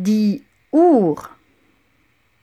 die Uhr